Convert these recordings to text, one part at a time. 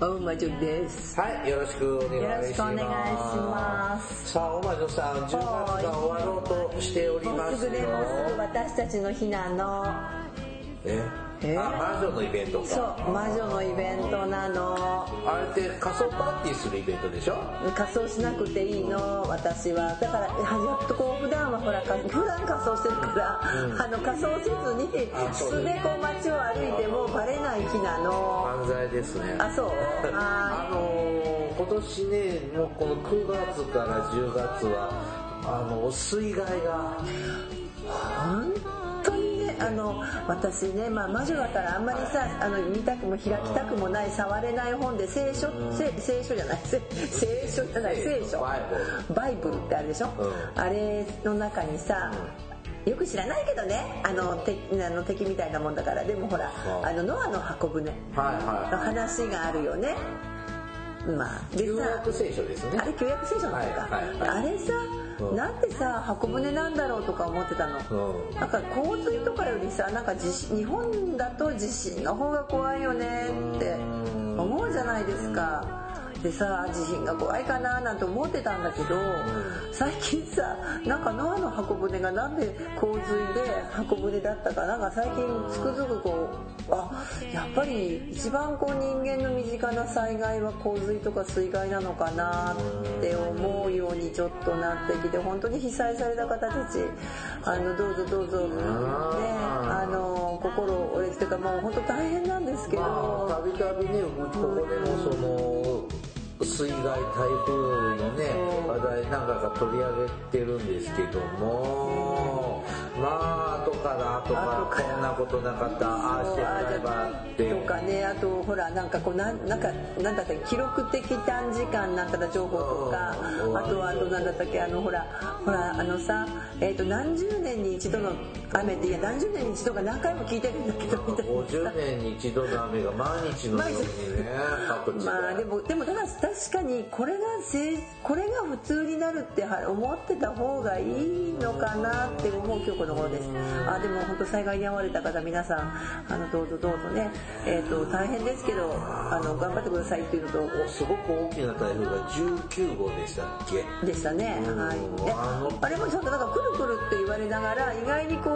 大魔女です。はい、よろしくお願いします。よろしくお願いしますさあ、大魔女さん、10月が終わろうとしておりもますよ。うすぐでもうすぐ私たちの日なの。え？えあ、魔女のイベントか。そう、魔女のイベントなの。あれって仮想パーティーするイベントでしょ？仮装しなくていいの、私は。だから、やっとこう、普段はほら、か普段仮装してるから、あの、仮装せずに、素でこう街を歩いてもバレない日なの。犯罪ですね。あ、そう あはのー、今年ね、もうこの9月から10月は、あの、水害が、本あの私ね、まあ、魔女だからあんまりさあの見たくも開きたくもない触れない本で聖書、聖聖書じゃない 聖聖書じゃない聖書バイブル。ってあるでしょ、うん。あれの中にさ、よく知らないけどねあの敵あの敵みたいなもんだから。でもほらあのノアの箱舟の話があるよね。まあ旧さ約聖書ですね。あ。れ旧約聖書の方か、はいはいはい。あれさ、うんなんでさ箱舟なんだろうとか思ってたの、う。んなんか洪水とかよりさなんか地震日本だと地震の方が怖いよねって思うじゃないですかでさ地震が怖いかななんて思ってたんだけど最近さなんかノアの箱舟がなんで洪水で箱舟だったかなんか最近つくづくこうあやっぱり一番こう人間の身近な災害は洪水とか水害なのかなって思うようにちょっとなってきて本当に被災された方たちあのどうぞどうぞねあの心折れてというかもう本当大変なんですけど、まあ、たびたびね、ここでもその、水害、台風のね、話題なんかが取り上げてるんですけども、まあ、後から後からこんなことなかった、ああしてもらえばって。とかねあとほらなんかこうなんなんかなんだったっけ記録的短時間なんたら情報とかうんあとはあとなんだったっけあのほらほらあのさえっ、と何十年に一度の雨っていや何十年に一度が何回も聞いてるんだけどみたいな50年に一度の雨が毎日のようにね、各地で。まあでもでもただ確かにこれがせいこれが普通になるっては思ってた方がいいのかなって思う今日この頃です。あでも本当災害に遭われた方皆さんあのどうぞどうぞね。えっ、と大変ですけどあの頑張ってくださいっていうのとおすごく大きな台風が19号でしたっけ？でしたね、はい、であれもちょっとなんかくるくるって言われながら意外にこ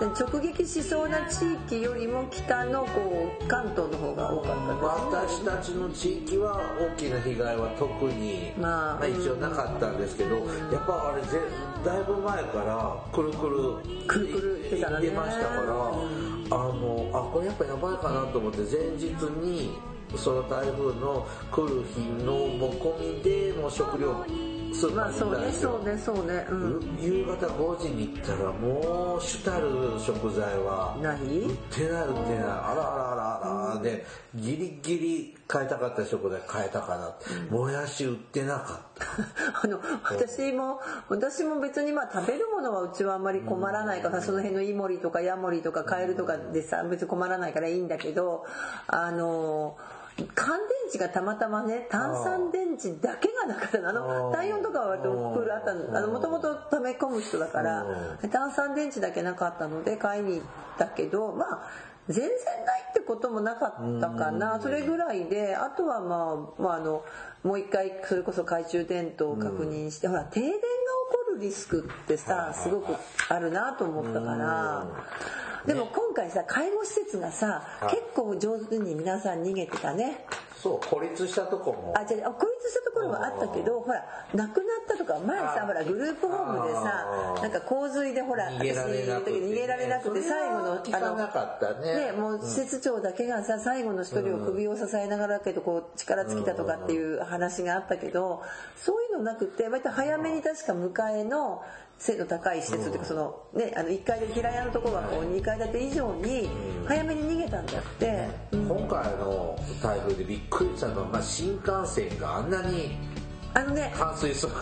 う直撃しそうな地域よりも北のこう関東の方が多かったですね私たちの地域は大きな被害は特に、まあ一応なかったんですけどやっぱあれぜだいぶ前からくるくるくるくるってたのね。言ってましたから、あのあこれやっぱやばいかなと思って前日にその台風の来る日のも込みでもう食料スーパーにまあそうねそうねそうね。うん。夕方5時に行ったらもう主たる食材はない？売ってない売ってない。あらあらあらあら。でギリギリ買いたかった食材買えたかなもやし売ってなかった。あの私も私も別にまあ食べるものはうちはあんまり困らないからその辺のイモリとかヤモリとかカエルとかでさ別に困らないからいいんだけどあの乾電池がたまたまね炭酸電池だけがなかったの。あの体温とかは割とクールあったの。もともと溜め込む人だから炭酸電池だけなかったので買いに行ったけどまあ全然ないってこともなかったかな。それぐらいであとはまあ、まあ、あのもう一回それこそ懐中電灯を確認して、ほら停電がリスクってさすごくあるなと思ったから。でも今回さ介護施設がさはい。結構上手に皆さん逃げてたねそう孤立したとこも。あじゃあ孤立したところはあったけどほら亡くなったとか前さあほらグループホームでさあなんか洪水でほら逃げられなくて。私逃げられなくて最後の聞かなかったね。ねもう施設長だけがさ最後の一人を首を支えながらだけどこう力尽きたとかっていう話があったけどそういうのなくて割と早めに確か迎えの背の高い施設というかそのねあの1階で平屋のところがこう2階建て以上に早めに逃げたんだって、うん今回の台風でびっくりしたのは、まあ、新幹線があんなにあのね冠水する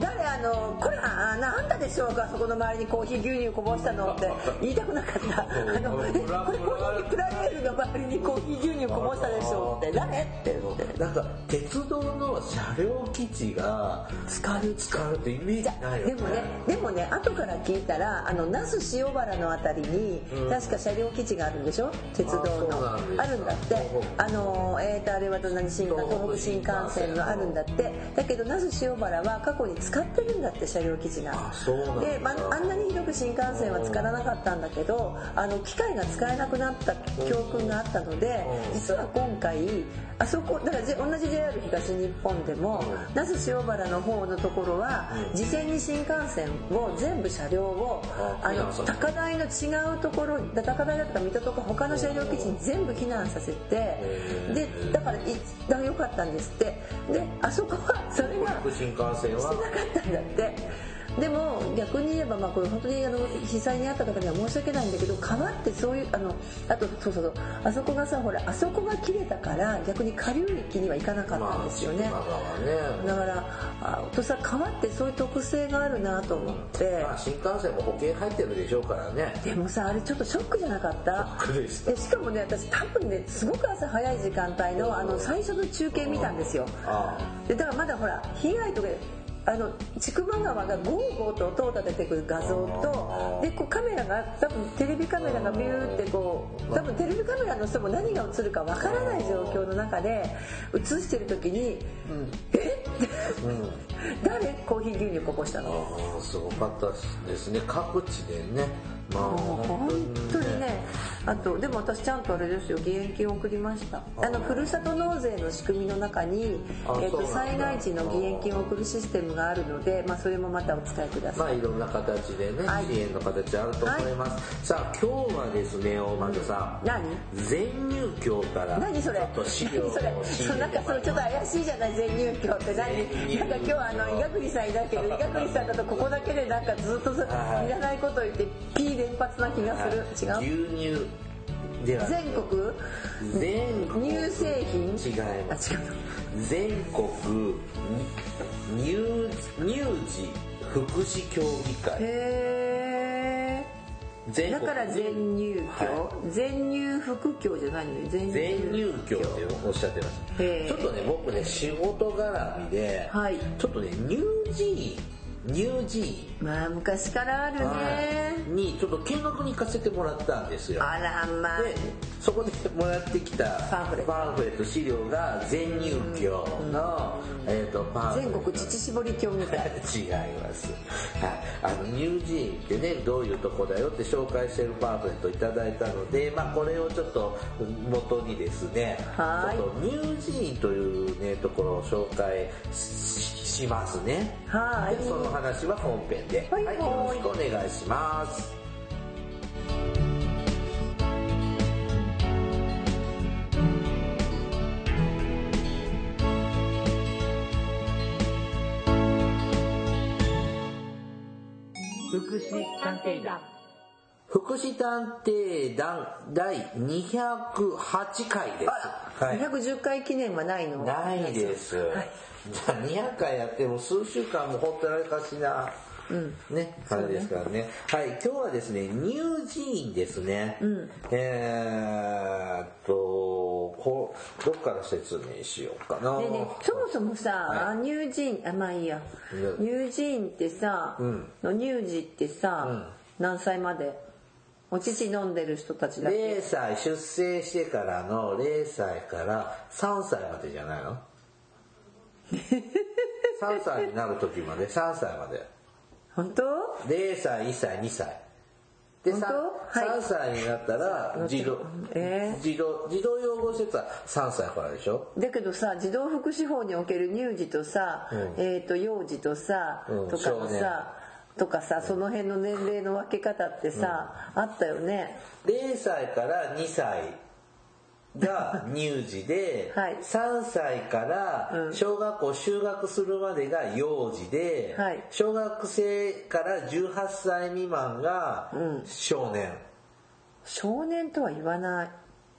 誰あのこれあなあんたでしょうか？そこの周りにコーヒー牛乳こぼしたのって。言いたくなかった。あのえこれコーヒープラレールの周りにコーヒー牛乳こぼしたでしょって。誰？って言って。なんか鉄道の車両基地が使う使うってイメージないよね。でもねでもね後から聞いたらあの那須塩原のあたりに、うん。確か車両基地があるんでしょ？鉄道の。あるんだって。あのえーとあれは何新幹東北新幹線のあるんだってだけど那須塩原は過去に使ってるんだって車両基地が。で、まあ、あんなにひどく新幹線は使わなかったんだけどあの機械が使えなくなった教訓があったのでうん。実は今回あそこだからじ同じ JR 東日本でもうん。那須塩原の方のところはうん。事前に新幹線を全部車両をああの高台の違うところ高台だったら水戸とか他の車両基地に全部避難させてでだからいだから良かったんですって。であそこはそれが新幹線してなかはったんだってでも逆に言えばまあこれ本当にあの被災に遭った方には申し訳ないんだけど川ってそういうあのあとそうそうそうあそこがさほらあそこが切れたから逆に下流域には行かなかったんですよね、まあね。だからあとさ川ってそういう特性があるなと思って。まあ、新幹線も保険入ってるでしょうからね。でもさあれちょっとショックじゃなかった？ショックでした。でしかもね私多分ねすごく朝早い時間帯のあの最初の中継見たんですよ。あ。でだからまだほら被害とかあの千曲川がゴーゴーと音を立ててくる画像とでこうカメラが多分テレビカメラがビューってこう多分テレビカメラの人も何が映るかわからない状況の中で映してる時に「えっ?」てうん。誰？コーヒー牛乳こぼしたの？ああすごかったですね。各地でね。まあもう本当にね。あとでも私ちゃんとあれですよ。義援金を送りました。あのふるさと納税の仕組みの中に、えっと災害時の義援金を送るシステムがあるので、まあ、それもまたお使いください、まあいろんな形でね、はい。支援の形あると思います、さあ今日はですね大丸さん、何？全入教から何それ？何それ？そうなんかそれちょっと怪しいじゃない？全入居って何？なんか今日あの伊賀栗さんいたけど伊賀栗さんだとここだけでなんかずっとさはい。いらないこと言って P 連発な気がする。違う？牛乳では。全国？全国。乳製品？違いあます。違う。全国。乳乳児福祉協議会。へえだから全入居、は全入副教じゃないのよ。全全入教っておっしゃってました。ちょっとね僕ね仕事絡みで、はい。ちょっとね乳児院乳児院まあ昔からあるね、にちょっと見学に行かせてもらったんですよ。あらまあ。でそこでもらってきたパンフレット。パンフレット資料が全入教の、えー、とパン全国乳搾り教みたい。違います、はい、あの乳児院ってねどういうとこだよって紹介してるパンフレットいただいたので、まあ、これをちょっと元にですねはい。ちょっと乳児院というねところを紹介ししますね。はい。でその話は本編で、はいよろしくお願いします福祉探偵団福祉探偵団第208回です。はい。210回記念はないの？ないです。じゃあ 200回やっても数週間もほったらかしな、ね、感じですからね。はい、今日はですね、乳児院ですね。えーっと、こう、どっから説明しようかな。でねそもそもさ、は乳児院あまあいいや。うん乳児院ってさ、うん。の乳児ってさ、うん。何歳まで？お乳飲んでる人たちだけ？0歳、出生してからの0歳から3歳までじゃないの？?3 歳になる時まで、3歳まで。本当？0歳、1歳、2歳。で、本 3, 当？はい歳になったら、児童、えー児童、児童養護施設は3歳からでしょ？だけどさ児童福祉法における乳児とさ、うんえー、と幼児とさ、うんとかのさとかさその辺の年齢の分け方ってさ、あったよね ?0 歳から2歳が乳児で、はい3歳からうん小学校就学するまでが幼児で、はい小学生から18歳未満がうん少年。少年とは言わない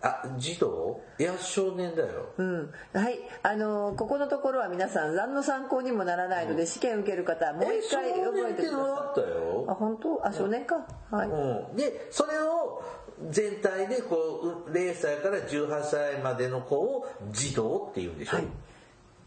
あ、児童？いや、少年だよ。うん、はい、あのーここのところは皆さん何の参考にもならないので、試験受ける方はもう一回覚えてくだ年ってのあさい。ったよ。あ、本当？あ、少年か。はい。うん、でそれを全体でこう0歳から18歳までの子を児童って言うんでしょ、はい。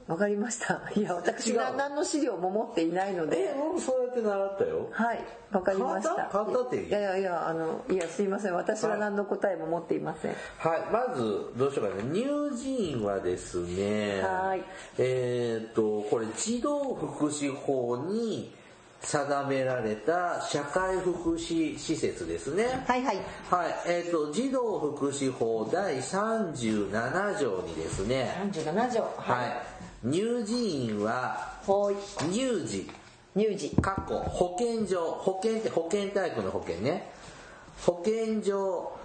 わかりました。いや、私が何の資料も持っていないのえで。僕そうやって習ったよはい、わかりました。簡単簡単っていい？いやいやいや、あの、いや、すいません。私は何の答えも持っていません。はいまずどうしようかな乳児院はですねはいえっ、とこれ児童福祉法に定められた社会福祉施設ですねはいはい。はい、えっ、と児童福祉法第37条にですね37条。はい。乳児院は、はい。乳児、乳児。過去、保健所、保健って保健体育の保険ね。保健所、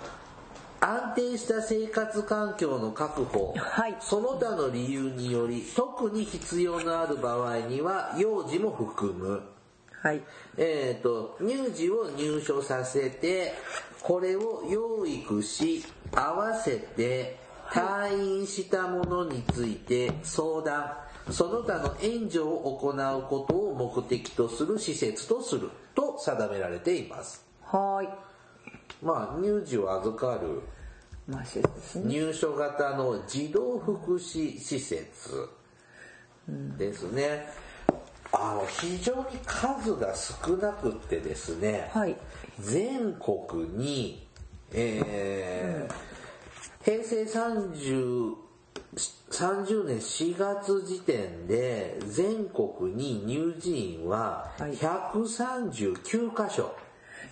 安定した生活環境の確保、はいその他の理由により、特に必要のある場合には、幼児も含む。はい。えっ、と、乳児を入所させて、これを養育し、合わせて退院したものについて相談、その他の援助を行うことを目的とする施設とすると定められています。はい。まあ、乳児を預かる。入所型の児童福祉施設ですね。あの、非常に数が少なくってですね、はい。全国に、えー平成30 30年4月時点で全国に乳児院ははい139箇所、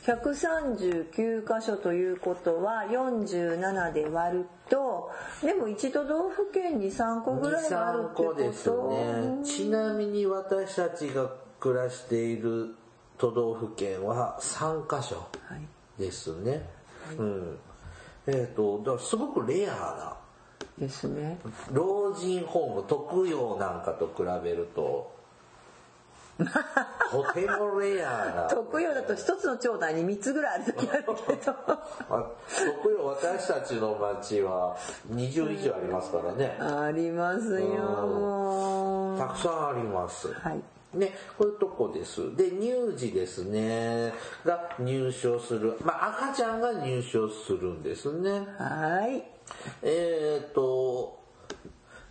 139箇所ということは47で割るとでも1都道府県に3個ぐらいはある23ってこと。個ですねちなみに私たちが暮らしている都道府県は3箇所はい。ですね、うん。えっ、とだすごくレアなですね。老人ホーム特養なんかと比べるととてもレアな特養だと一つの町内に3つぐらいある時あるけど。あ特養私たちの町は20以上ありますからね。ありますよもう。たくさんあります。はい。ね、こういうとこです。で、乳児ですね、が入所する。まあ、赤ちゃんが入所するんですね。はい。えっ、と、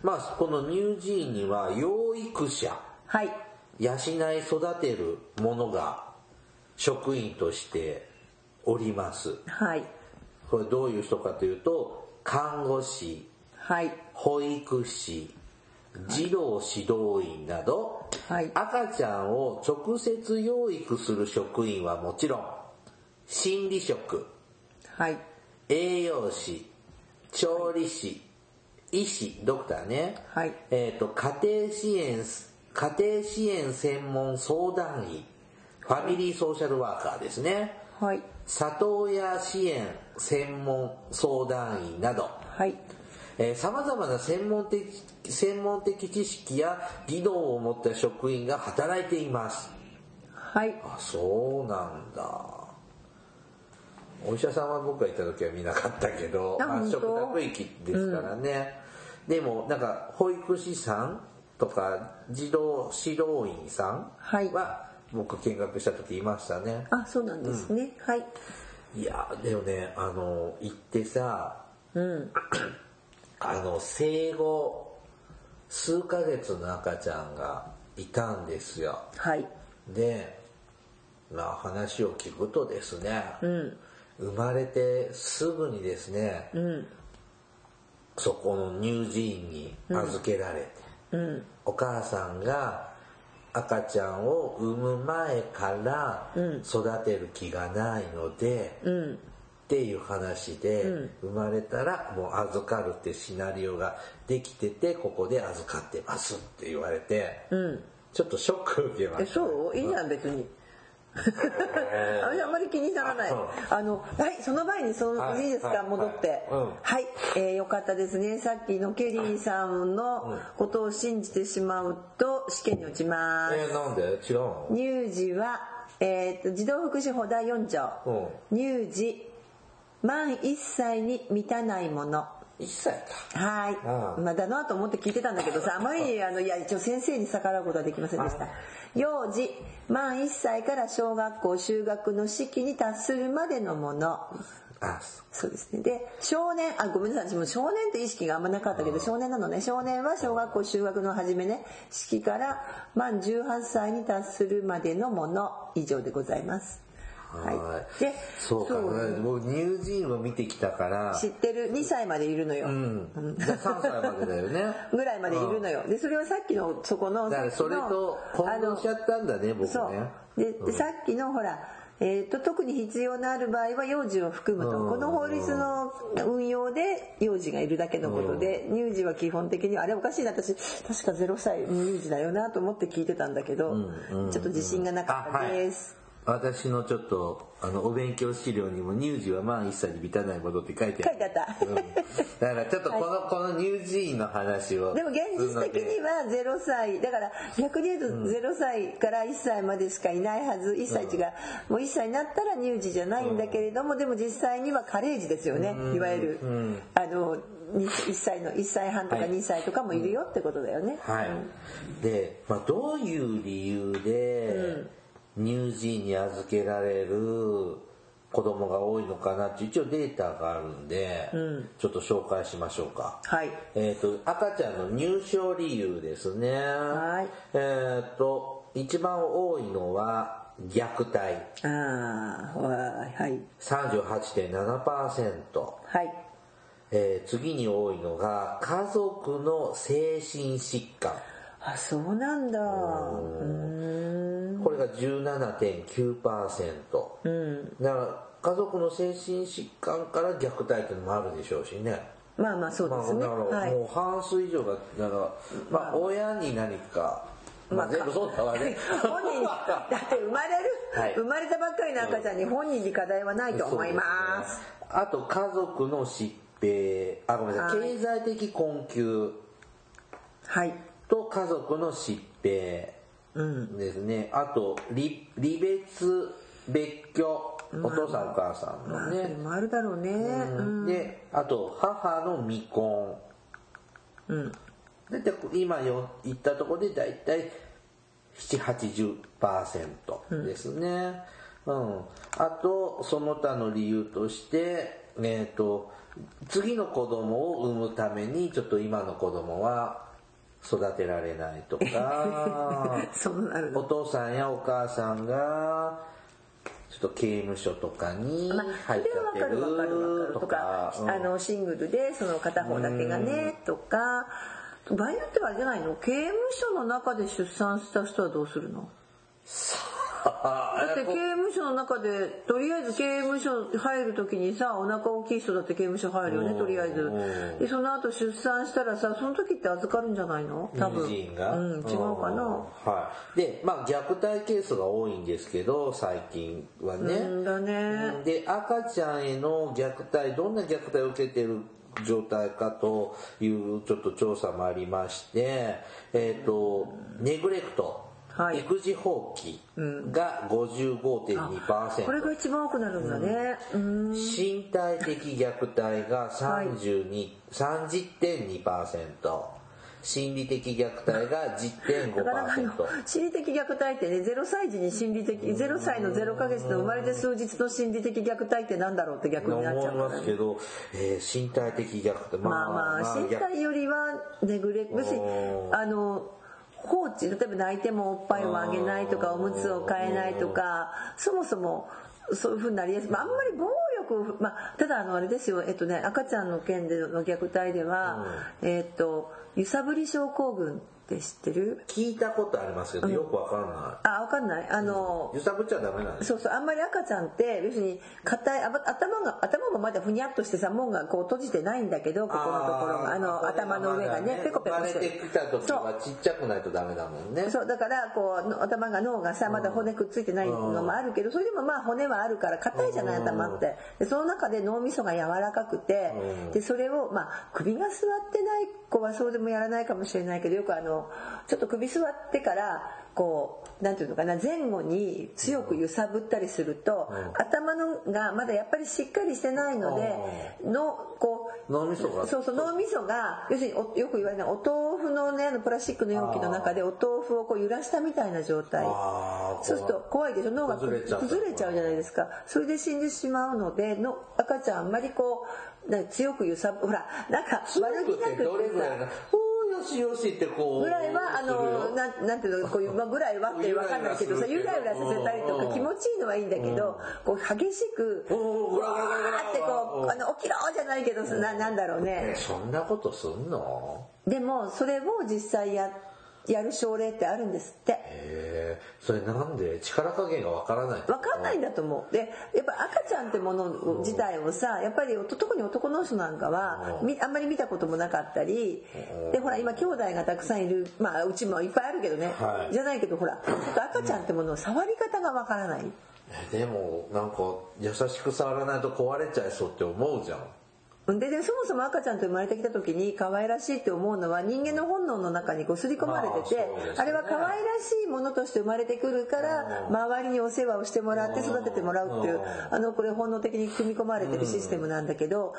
まあ、この乳児院には養育者、はい養い育てる者が職員としております。はい。これどういう人かというと、看護師、はい。保育士、児童指導員など、はい。赤ちゃんを直接養育する職員はもちろん、心理職、はい。栄養士、調理師、医師、ドクターね、はい。えっ、と、家庭支援、家庭支援専門相談員、ファミリーソーシャルワーカーですね。はい里親支援専門相談員など、はいえー、様々な専門的、専門的知識や技能を持った職員が働いています。はいあ、そうなんだ。お医者さんは僕が行った時は見なかったけど、まあ、食卓域ですからね。でも、なんか、保育士さんとか、児童指導員さんは僕見学した時いましたね。あそうなんですね、はい。いや、でもね、あの、行ってさ、うん。あの、生後、数ヶ月の赤ちゃんがいたんですよ。はい。で、まあ話を聞くとですね、うん。生まれてすぐにですね、うん。そこの乳児院に預けられて、うんお母さんが赤ちゃんを産む前からうん。育てる気がないので、うん。っていう話で、うん。生まれたらもう預かるってシナリオができててここで預かってますって言われて、うん。ちょっとショック受けまえした。そう？いいじゃん別に。私 あんまり気にならない。あのはいその前にその、はいい、いですか、はい戻って。はいうん。はい、えーよかったですね。さっきのケリーさんのことを信じてしまうと試験に落ちます、えー、なんで？違うの？乳児は、えーと児童福祉法第4条、乳児満1歳に満たないもの。1歳か。はい。まあだなと思って聞いてたんだけどさあまりにあのいや一応先生に逆らうことはできませんでした。幼児満1歳から小学校就学の式に達するまでのもの。あそうですね。で少年あごめんなさい。私も少年って意識があんまなかったけど少年なのね。少年は小学校就学の初めね。式から満18歳に達するまでのもの以上でございますはい。はいでそうか。もう。乳児院を見てきたから。知ってる？2歳までいるのよ、うん。じゃあ3歳までだよね。ぐらいまでいるのよ。でそれはさっきのそこのだからそれと混同しちゃったんだね僕ね。そう。ででさっきのほらえー、と特に必要のある場合は幼児を含むと。うん。この法律の運用で幼児がいるだけのことで乳児は基本的にあれおかしいな私確か0歳乳児だよなと思って聞いてたんだけどちょっと自信がなかったです。私のちょっとあのお勉強資料にも乳児は満1歳に満たないものって書いてある。書いてあった。うん、だからちょっとこの、この乳児院の話をでも現実的には0歳だから逆に言うと0歳から1歳までしかいないはず。1歳違う。もう1歳になったら乳児じゃないんだけれどもでも実際には加齢児ですよね。いわゆるあの1歳の1歳半とかはい。2歳とかもいるよってことだよね。はい、で、まあ、どういう理由で乳児院に預けられる子供が多いのかなって一応データがあるんで、ちょっと紹介しましょうか。はい。えっ、と赤ちゃんの入所理由ですね。はい。えっ、と一番多いのは虐待。ああはい38.7%。はい。えー次に多いのが家族の精神疾患。あそうなんだ。うーんこれが17.9%。うん。だから家族の精神疾患から虐待っていうのもあるでしょうしね。まあまあそうですね。まあ、だからはい。もう半数以上が、だから、まあ親に何か、まあ全部そうだわね。本人 だって生まれる、はい。生まれたばっかりの赤ちゃんに本人に課題はないと思います。すね。あと家族の疾病、あ、ごめんなさい。経済的困窮はい。と家族の疾病うん。ですね。あと、離離別、別居、お父さんお母さんまあのね。それもあるだろうね。うん。で、あと、母の未婚。うん。だいたい今よ言ったところでだいたい780%ですね、うん、あとその他の理由としてえっ、と次の子供を産むためにちょっと今の子供は育てられないとか。そうなるおの父さんやお母さんがちょっと刑務所とかにまあ、入っちゃってでわかるわかるわかるとるとか。か、うん。あのシングルでその片方だけがねとか。場合によってはあれじゃないの？刑務所の中で出産した人はどうするの？だって刑務所の中でとりあえず刑務所入る時にさお腹大きい人だって刑務所入るよねとりあえず。でその後出産したらさその時って預かるんじゃないの？多分。うん違うかな。はい。でまあ虐待ケースが多いんですけど最近はね、うんだね。で赤ちゃんへの虐待どんな虐待を受けてる状態かというちょっと調査もありましてえっ、とネグレクト、はい。育児放棄が55.2%、これが一番多くなるんだね。うん。身体的虐待が32、30.2%心理的虐待がなかなかあの10.5%心理的虐待ってね0歳児に心理的0歳の0ヶ月の生まれて数日の心理的虐待ってなんだろうって逆になっちゃう思いますけど、えー身体的虐待。まあまあ身体よりはネグレ要すあの放置例えば泣いてもおっぱいをあげないとかおむつを替えないとかそもそもそういうふうになりやすい、まあ、あんまり暴力を、まあ、ただあのあれですよ、えっとね、赤ちゃんの件での虐待では、えっと揺さぶり症候群っって知ってる？聞いたことありますけど、よくわかんなあわかんない。あのい揺さぶっちゃダメなんですそうそうあんまり赤ちゃんって要するに硬い頭が頭もまだふにゃっとしてさ門がこう閉じてないんだけどここのところが。あの頭の上がねペコペコして生まれてきた時はちっちゃくないとダメだもんね。そうだからこうの頭が脳がさまだ骨くっついてないのもあるけどそれでもまあ骨はあるから硬いじゃない頭って。でその中で脳みそが柔らかくてでそれをまあ首が座ってない子はそうでもやらないかもしれないけどよくあのちょっと首座ってからこうなんていうのかな前後に強く揺さぶったりすると、頭のがまだやっぱりしっかりしてないので、のこう脳みそが。そうそう脳みそが要するにおよく言われるのはお豆腐のねあのプラスチックの容器の中でお豆腐をこう揺らしたみたいな状態。そうすると怖い。でしょ？脳が崩れちゃう。崩れちゃうじゃないですか。それで死んでしまうのでの赤ちゃんあんまりこうな強く揺さぶほらなんか強悪気なくてさよしってこうぐらいはあのなんなんていうのこういう、まあ、ぐらいはって 分かんないけどさゆゆらゆらさせたりとうん。か気持ちいいのはいいんだけどこう激しくうわーってこうあの起きろじゃないけどななんだろうね。えそんなことすんの？でもそれを実際ややる症例ってあるんですって。それなんで力加減がわからない分かんないんだと思う。でやっぱ赤ちゃんってもの自体をさやっぱり特に男の人なんかはみあんまり見たこともなかったりでほら今兄弟がたくさんいるまあうちもいっぱいあるけどね、はい。じゃないけどほら赤ちゃんってものを触り方が分からない。えでもなんか優しく触らないと壊れちゃいそうって思うじゃんででそもそも赤ちゃんと生まれてきた時に可愛らしいって思うのは人間の本能の中にこう刷り込まれてて、まあれは可愛らしいものとして生まれてくるから周りにお世話をしてもらって育ててもらうっていうあのこれ本能的に組み込まれてるシステムなんだけど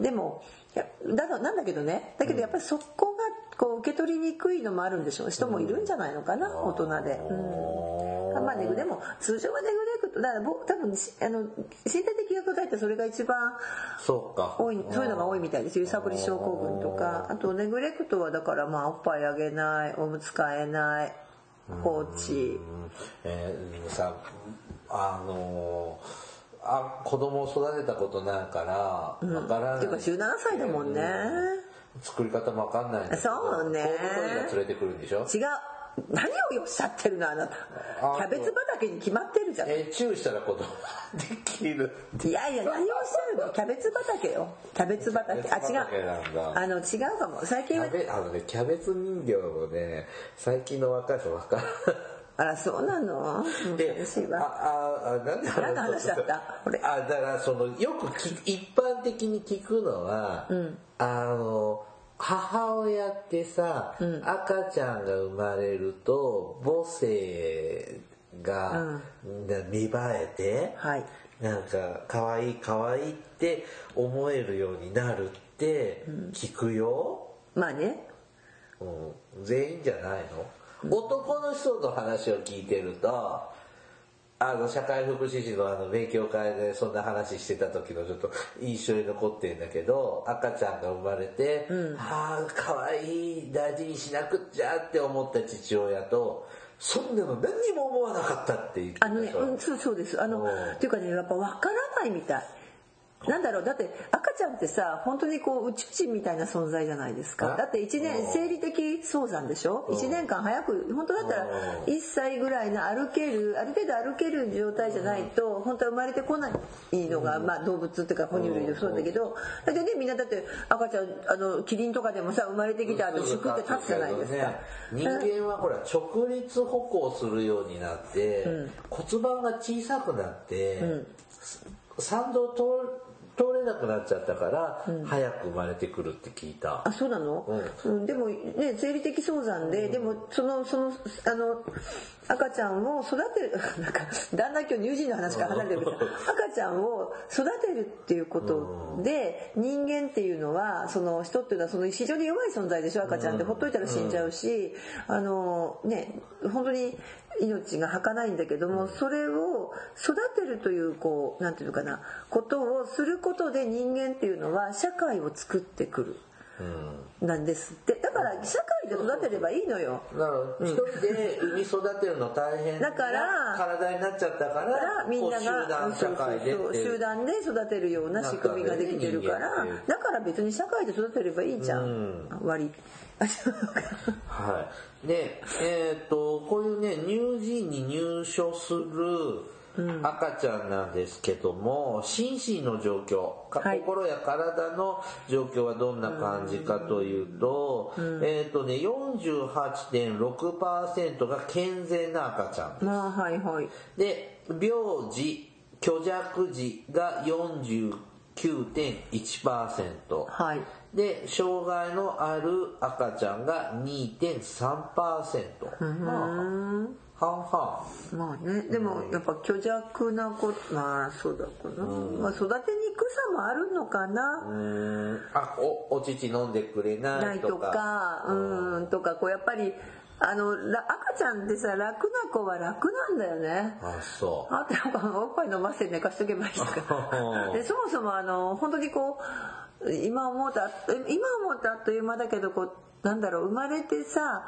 でもいやだとなんだけどね。だけどやっぱりそこがこう受け取りにくいのもあるんでしょう。人もいるんじゃないのかな大人で。うんまあね、でも通常はネグレクトだから僕多分しあの身体的虐待ってそれが一番そうか。多いそういうのが多いみたいです。揺さぶり症候群とか。あとネグレクトはだからまあおっぱいあげないおむつ替えない放置。うんえーさあのーあ子供を育てたことないからわからない、っていうか17歳だもんね。作り方もわかんないそうね。コウノトリが連れてくるんでしょ？違う何をおっしゃってるのあなた。あキャベツ畑に決まってるじゃん。いえーチューしたら子供ができる。やいや何をおっしゃるの？キャベツ畑よ。キャベツ畑。あキ違うだ。あの違うかも。最近はあのねキャベツ人形もね最近の若い人わからないあらそうなの？であああなんで何の話だった？これあだからそのよくき一般的に聞くのは、あの母親ってさ、赤ちゃんが生まれると母性が、な見栄えて、はい。なんか可愛い可愛いって思えるようになるって聞くよ、まあね。うん、全員じゃないの、男の人の話を聞いてるとあの社会福祉士のあの勉強会でそんな話してた時のちょっと印象に残ってんだけど赤ちゃんが生まれて「はあかわいい大事にしなくっちゃ」って思った父親と「そんなの何にも思わなかった」って言ってあのね、うん、そうそうです。あのうん。っていうかねやっぱ分からないみたいなんだろう。だって赤ちゃんってさ本当にこう宇宙人みたいな存在じゃないですか。あ。だって1年うん。生理的早産でしょ？1年間早く本当だったらうん。1歳ぐらいの歩けるある程度歩ける状態じゃないと本当は生まれてこないのが、まあ、動物っていうか哺乳類でそうだけどだってねみんなだって赤ちゃんあのキリンとかでもさ生まれてきた後シュクって立つじゃないですか。人間はほら直立歩行するようになって、骨盤が小さくなって、参道通通れなくなっちゃったから、早く生まれてくるって聞いた。あそうなの、うん。でもね生理的早産で、でもそのそのあの赤ちゃんを育てる なんかだんだん今日乳児の話から離れてるけど赤ちゃんを育てるっていうことで、人間っていうのはその人っていうのはその非常に弱い存在でしょ赤ちゃんって、ほっといたら死んじゃうし、あのね本当に命が儚いんだけども、それを育てるというこうなんていうのかなことをすることで人間っていうのは社会を作ってくる。なんですって。だから社会で育てればいいのよ。だから一人で産み育てるの大変なだから体になっちゃったかららみんなこう集団が社会で集団で育てるような仕組みができてるからだから別に社会で育てればいいじゃん、うかはい。で、えっ、と、こういうね、乳児院に入所する赤ちゃんなんですけども、心身の状況、かはい。心や体の状況はどんな感じかというと、えっ、とね、48.6%が健全な赤ちゃん。まあはいはい。で、病児、虚弱児が49.1%。はい。で、障害のある赤ちゃんが2.3%。まあ、半々。まあね。でもやっぱ虚弱な子まあそうだかな、まあ、育てにくさもあるのかな、うーん、あ、お、お乳飲んでくれなないいととか。かうん。とかこうやっぱりあのら赤ちゃんってさ楽な子は楽なんだよね。あ、そう。あってなんかおっぱい飲ませて寝かしとけばいいとか。でそもそもあの本当にこう今思うとあ今思うとあっという間だけどこうなんだろう生まれてさ、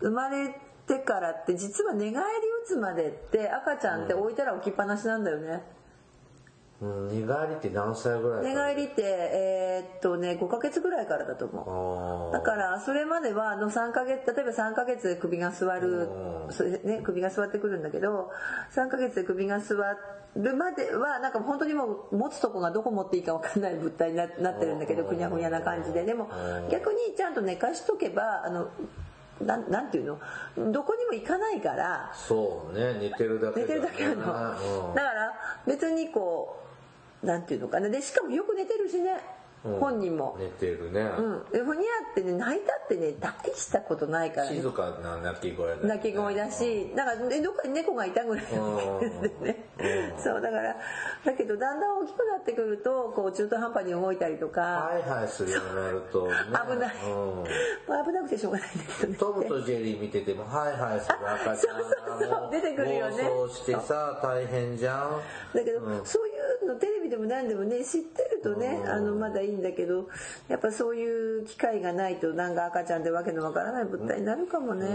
生まれてからって実は寝返り打つまでって赤ちゃんって置いたら置きっぱなしなんだよね、うん、寝返りって何歳ぐらい寝返りってえーっとね5ヶ月ぐらいからだと思う。あだからそれまではあの3ヶ月例えば3ヶ月で首が座るそれね首が座ってくるんだけど3ヶ月で首が座るまではなんか本当にもう持つとこがどこ持っていいか分かんない物体にななってるんだけどふにゃふにゃな感じで。でも逆にちゃんと寝かしとけばあのなんなんていうの？どこにも行かないから。そうね、寝てるだけ寝てるだけなのだから別にこうなんていうのかな。でしかもよく寝てるしね。うん本人も。寝てるね。うん、でふにゃってね泣いたってね大したことないから、ね。静、かな鳴き声だね。泣き声だしなん。かねどっかに猫がいたぐらいのでね。そうだからだけどだんだん大きくなってくるとこう中途半端に動いたりとか、ハイハイするようになると、ね、危ない。うん。まあ、危なくてしょうがないんだけどねトムとジェリー見ててもハイハイする赤ちゃんあそうそうそう出てくるよね。暴走してさ大変じゃん。だけど、そういうのテレビでも何でもね知ってるとね、あのまだいいんだけどやっぱそういう機会がないとなんか赤ちゃんってわけのわからない物体になるかもね。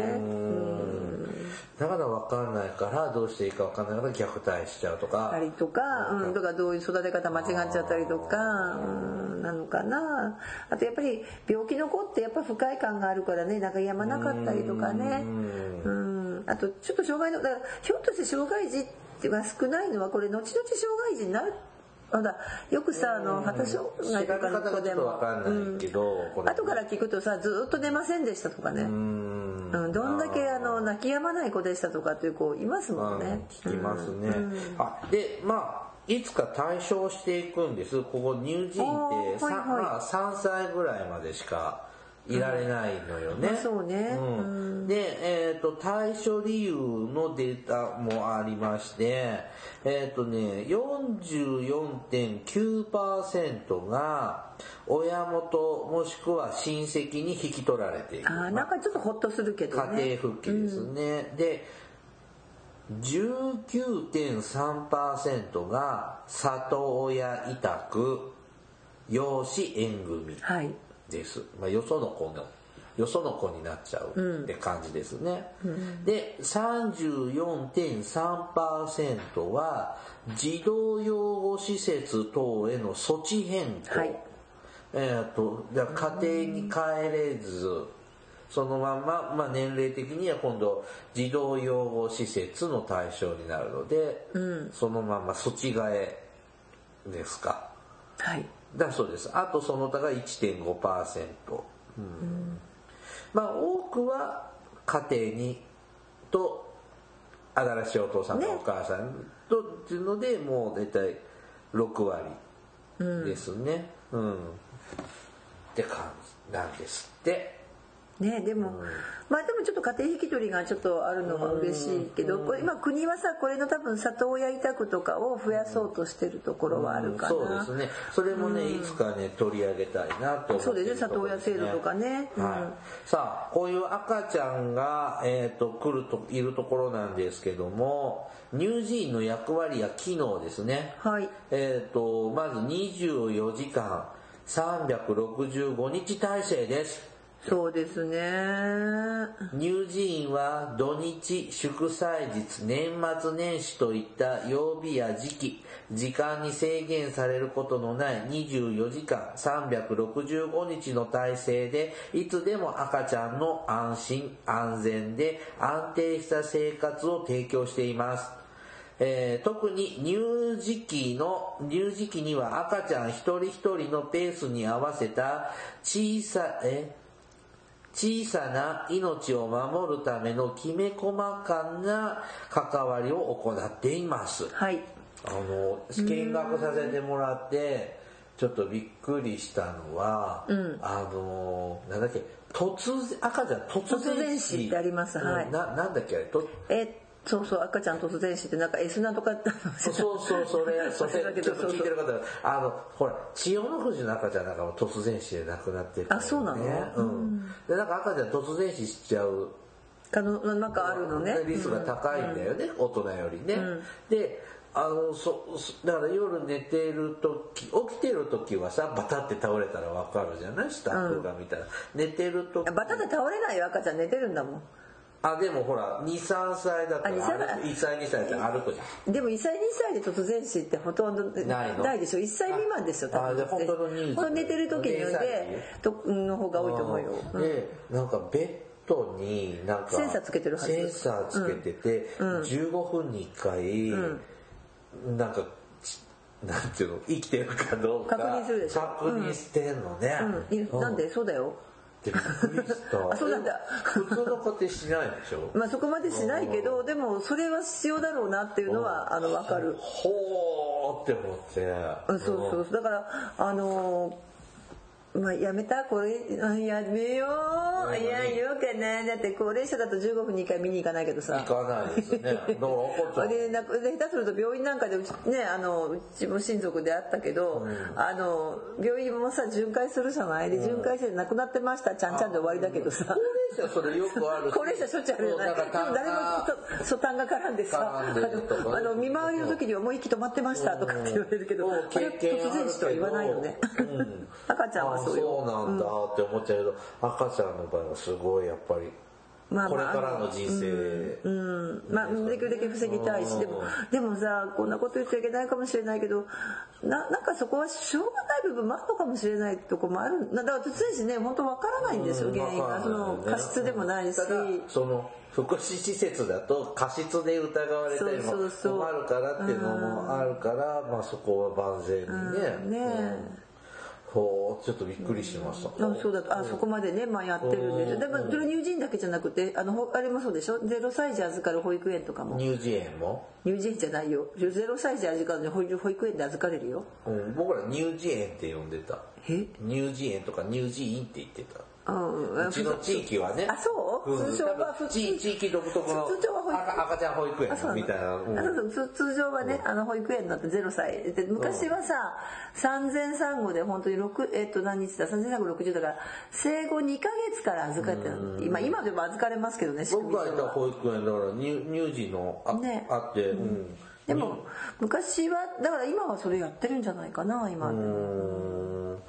だから分かんないからどうしていいか分かんないから虐待しちゃうとか。たりとか、うん、とかどういう育て方間違っちゃったりとか、うん、なのかな。あとやっぱり病気の子ってやっぱ不快感があるからねなんかやまなかったりとかね。うん。あとちょっと障害のだからひょっとして障害児っていうか少ないのはこれ後々障害児になる。まだよくさあの発障害とかの子でも後から聞くとさずっと出ませんでしたとかね。うん。うん、どんだけあの泣き止まない子でしたとかっていう子いますもんね。聞きますね、あでまあいつか対象していくんです。ここ乳児院ってさ、あーはいはい。まあ、3歳ぐらいまでしかいられないのよね、まあそうね。うん。で、えー、と対処理由のデータもありましてえっ、とね44.9%が親元もしくは親戚に引き取られている。あーなんかちょっとホッとするけどね。家庭復帰ですね、で19.3%が里親委託養子縁組。はい。です、まあ、よその子のよその子になっちゃうって感じですね、で34.3%は児童養護施設等への措置変更、はい。えー、と家庭に帰れずそのまんま、まあ、年齢的には今度児童養護施設の対象になるので、そのまま措置替えですか。はい。だそうです。あとその他が1.5%、うん。まあ多くは家庭にと新しいお父さんとお母さんとっていうのでもう大体6割ですね。うん、って感じなんですってねでも、まあでもちょっと家庭引き取りがちょっとあるのが嬉しいけど、これ今国はさこれの多分里親委託とかを増やそうとしてるところはあるかな。そうですねそれもね、いつかね取り上げたいなと思ってそうですね里親制度とかね。うんはい、さあこういう赤ちゃんが、えー、と来るといるところなんですけども乳児院の役割や機能ですね、はい。えー、とまず24時間365日体制です。そうですね乳児院は土日、祝祭日、年末年始といった曜日や時期、時間に制限されることのない24時間365日の体制で、いつでも赤ちゃんの安心、安全で安定した生活を提供しています。えー特に乳児期の、乳児期には赤ちゃん一人一人のペースに合わせた小さ、え？小さな命を守るためのきめ細かな関わりを行っています。はい。あの、見学させてもらって、ちょっとびっくりしたのは、あの、なんだっけ、突然、赤ちゃん突然死。ってあります。はい。うんな、なんだっけあれ、とえそうそう赤ちゃん突然死ってなんか S なんとかってそうそう、それ、それ、ちょっと聞いてる方が、あの、ほら、千代の富士の赤ちゃんなんかも突然死で亡くなってる、あそうなの？うん。で、なんか赤ちゃん突然死しちゃう。可能なんかあるのね。リスクが高いんだよね、大人よりね。で、あの、そ、そだから夜寝てる時、起きてる時はさ、バタって倒れたらわかるじゃない？スタッフが見たら。寝てる時。バタって倒れないよ赤ちゃん。寝てるんだもんあ、でもほら、2、3歳だったあ2歳だら、1歳、2歳って歩くじゃん。でも1歳2歳で突然死ってほとんどないでしょ？1歳未満ですよ多分。あじゃあ本当の乳児ほん。と寝てる時に産ん0歳でとの方が多いと思うよ、うん。で、なんかベッドになんかセンサーつけてるはず。センサーつけてて、15分に1回、なんかちなんていうの？生きてるかどうか確認するでしょ？確認してんのね、うん。いなんで？そうだよでびっくりしたあそうなんだ。普通の家庭しないでしょ？まあそこまでしないけどでもそれは必要だろうなっていうのはあの分かる。ほーって思って。うんそうそう。だからあのーまあ、やめた？これあやめよういや言うかなだって高齢者だと15分に1回見に行かないけどさ。行かないですね。だから怒っちゃう。でなで下手すると病院なんかでうち,、ね、あのうちも親族であったけど、あの病院もさ巡回するじゃないで巡回して亡くなってました。ちゃんちゃんで終わりだけどさ。高齢 者それよくある。し高齢者しょっちゅうあるじゃないでも誰もそそたんが絡んでさあのあの見回りの時にはもう息止まってましたとかって言われるけど、突然死とは言わないよね、うん。赤ちゃんはそうそうなんだって思っちゃうけど、赤ちゃんの場合はすごいやっぱり、まあまあこれからの人生、うんまあ、できるだけ防ぎたいしでもでもさこんなこと言っちゃいけないかもしれないけどななんかそこはしょうがない部分もあるのかもしれないとこもある。なだから突然死ね本当わからないんですよ、原因が。その過失でもないし、その福祉施設だと過失で疑われたりも困るからっていうのもあるから、まあそこは万全にね,、うん。ねほう。ちょっとびっくりしました、あそうだとあそこまでね、まあ、やってるんですよ。でもそれ乳児院だけじゃなくてあのほあれもそうでしょ？0歳児預かる保育園とかも。乳児園も、乳児園じゃないよ。0歳児預かるのに保育保育園で預かれるよ。うん、僕ら乳児園って呼んでた。え？乳児園とか乳児院って言ってたうん。うちの地域はね。あそう？うん。通称は多分地地域独特の通常は保育。赤赤ちゃん保育園みたいな、うん。あそうそう通通常はね、あの保育園だって0歳。で昔はさ産前産後で本当に6えっと何日だ？産前産後60だから生後2ヶ月から預かってたの。今今でも預かれますけどね僕がいた保育園だから乳乳児のあ,、ね。あって、うん、でも昔はだから今はそれやってるんじゃないかな今。うーん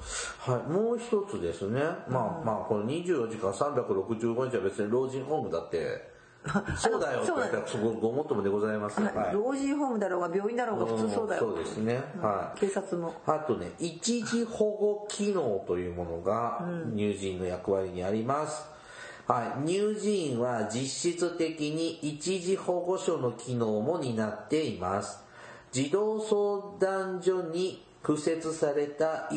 はい、もう一つですね、まあまあこの24時間365日は別に老人ホームだって そうだよって言ったらそこごもっともでございます。よ、はい。老人ホームだろうが病院だろうが普通そうだよ。そうですね、はい。警察も。あとね、一時保護機能というものが乳児院の役割にあります。はい、乳児院は実質的に一時保護所の機能も担っています。児童相談所に敷設された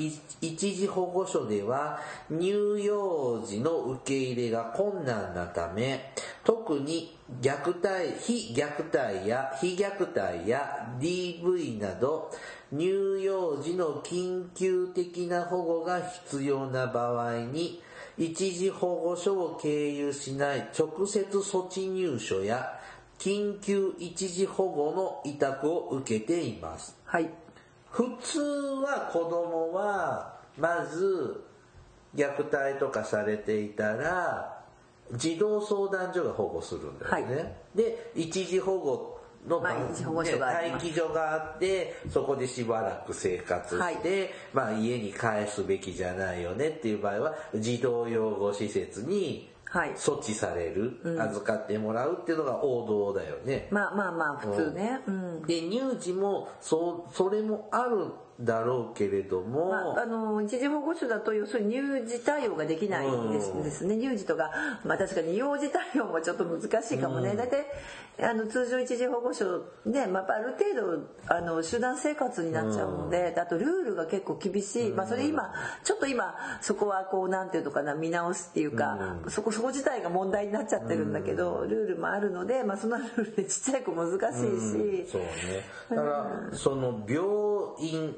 一時保護所では乳幼児の受け入れが困難なため特に虐待非虐待や非虐待や DV など乳幼児の緊急的な保護が必要な場合に一時保護所を経由しない直接措置入所や緊急一時保護の委託を受けています。はい普通は子供はまず虐待とかされていたら児童相談所が保護するんだよね、はい。で一時保護のまあ待機所があってそこでしばらく生活して、はい。まあ、家に帰すべきじゃないよねっていう場合は児童養護施設にはい措置される、預かってもらうっていうのが王道だよね。まあまあまあ普通ね。うん。で乳児もそうそれもあるだろうけれども、まあ、あの一時保護所だと要するに乳児対応ができないんです,、うん。ですね乳児とか、まあ、確かに幼児対応もちょっと難しいかもね、大体あの通常一時保護所で、まあ、ある程度あの集団生活になっちゃうので、あとルールが結構厳しい、まあ、それ今ちょっと今そこはこうなんていうのかな見直すっていうか、そこそこ自体が問題になっちゃってるんだけど、ルールもあるので、まあ、そのルールでちっちゃい子難しいし、そうね。だからその病院、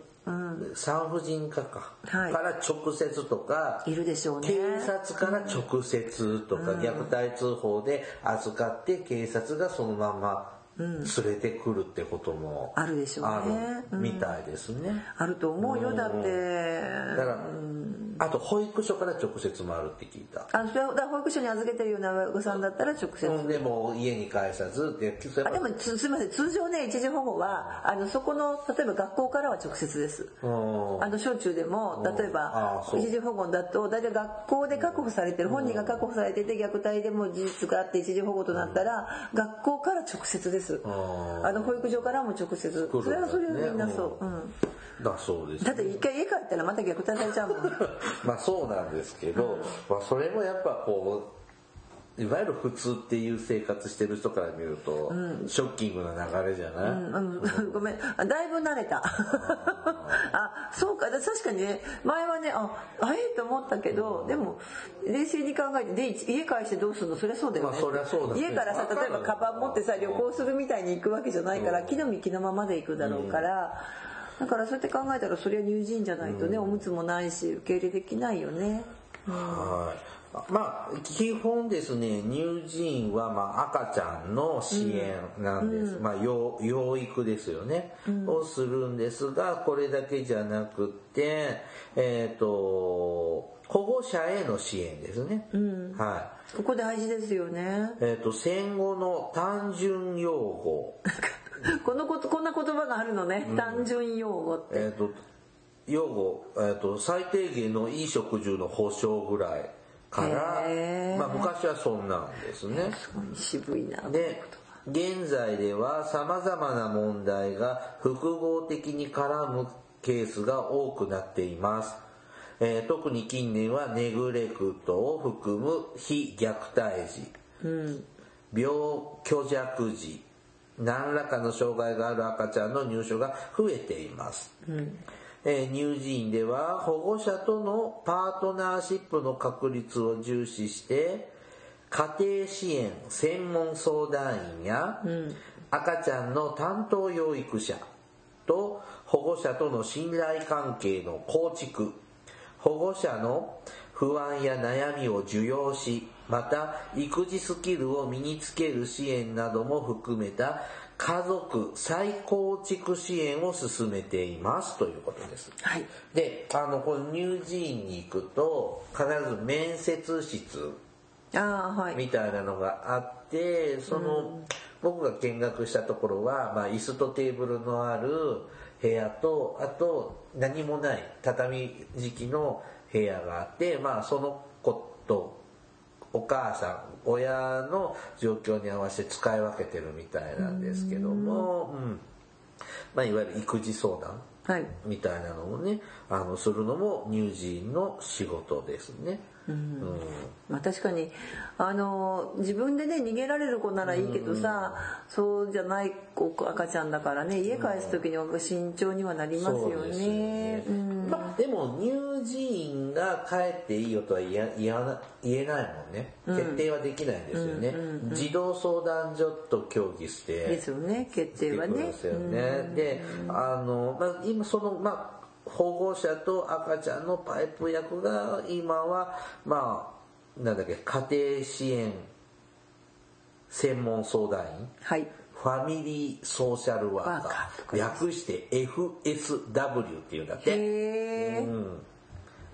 産婦人科か、はい。から直接とかいるでしょうね。警察から直接とか、虐待通報で預かって警察がそのまま連れてくるってこともあるでしょうね。みたいですね、あると思うよだって。だから、あと保育所から直接もあるって聞いた。あそれは保育所に預けてるような親御さんだったら直接、うん。でも家に帰さずであでもつすみません。通常ね一時保護はあのそこの例えば学校からは直接です。うん。あの小中でも例えあば一時保護だと大体学校で確保されてる本人が確保されてて虐待でも事実があって一時保護となったら学校から直接ですああの保育所からも直接。それはそれはみんなそう、うん、だそうですだって一回家帰ったらまた虐待されちゃうもん。まあそうなんですけど、まあ、それもやっぱこういわゆる普通っていう生活してる人から見ると、ショッキングな流れじゃない、うん、ごめん。あだいぶ慣れた。あ そうか。だ確かにね前はねああええと思ったけどでも冷静に考えてで家帰してどうするの？そりゃそうだよね,、まあそそう家からさ例えばカバン持ってさ旅行するみたいに行くわけじゃないから木の実木のままで行くだろうから、だからそうやって考えたらそりゃ乳児院じゃないとね、おむつもないし受け入れできないよね。はいまあ基本ですね乳児院はまあ赤ちゃんの支援なんです、まあ養養育ですよね、をするんですがこれだけじゃなくてえっ、と保護者への支援ですね、はい。ここ大事ですよね。えっ、と戦後の単純用語 このことこんな言葉があるのね、単純用語って。えっ、と用語、えー、と最低限の衣食住の保障ぐらいからまあ、昔はそんなんですね。すごい渋いなで現在ではさまざまな問題が複合的に絡むケースが多くなっています。えー特に近年はネグレクトを含む非虐待児、病虚弱児。何らかの障害がある赤ちゃんの入所が増えています、えー乳児院では保護者とのパートナーシップの確立を重視して家庭支援専門相談員や、赤ちゃんの担当養育者と保護者との信頼関係の構築保護者の不安や悩みを受容しまた育児スキルを身につける支援なども含めた家族再構築支援を進めていますということです。はい。であのこの乳児院に行くと必ず面接室ああはい。みたいなのがあってその、僕が見学したところは、まあ、椅子とテーブルのある部屋とあと何もない畳敷きの部屋があって、まあ、その子とお母さん親の状況に合わせて使い分けてるみたいなんですけども、うん。まあ、いわゆる育児相談はい。みたいなのをねあのするのも乳児院の仕事ですね。うん。まあ確かにあの自分でね逃げられる子ならいいけどさ、そうじゃない子赤ちゃんだからね家帰す時には慎重にはなりますよね。うんまあ、でも乳児院が帰っていいよとは言や言わな言えないもんね。決定はできないんですよね、児童相談所と協議してですよね。決定はね。ですよね。で、あの、まあ、今その、まあ、保護者と赤ちゃんのパイプ役が今は、まあ、なんだっけ、家庭支援専門相談員、はいファミリーソーシャルワーカカー略して FSW っていうんだって。うん。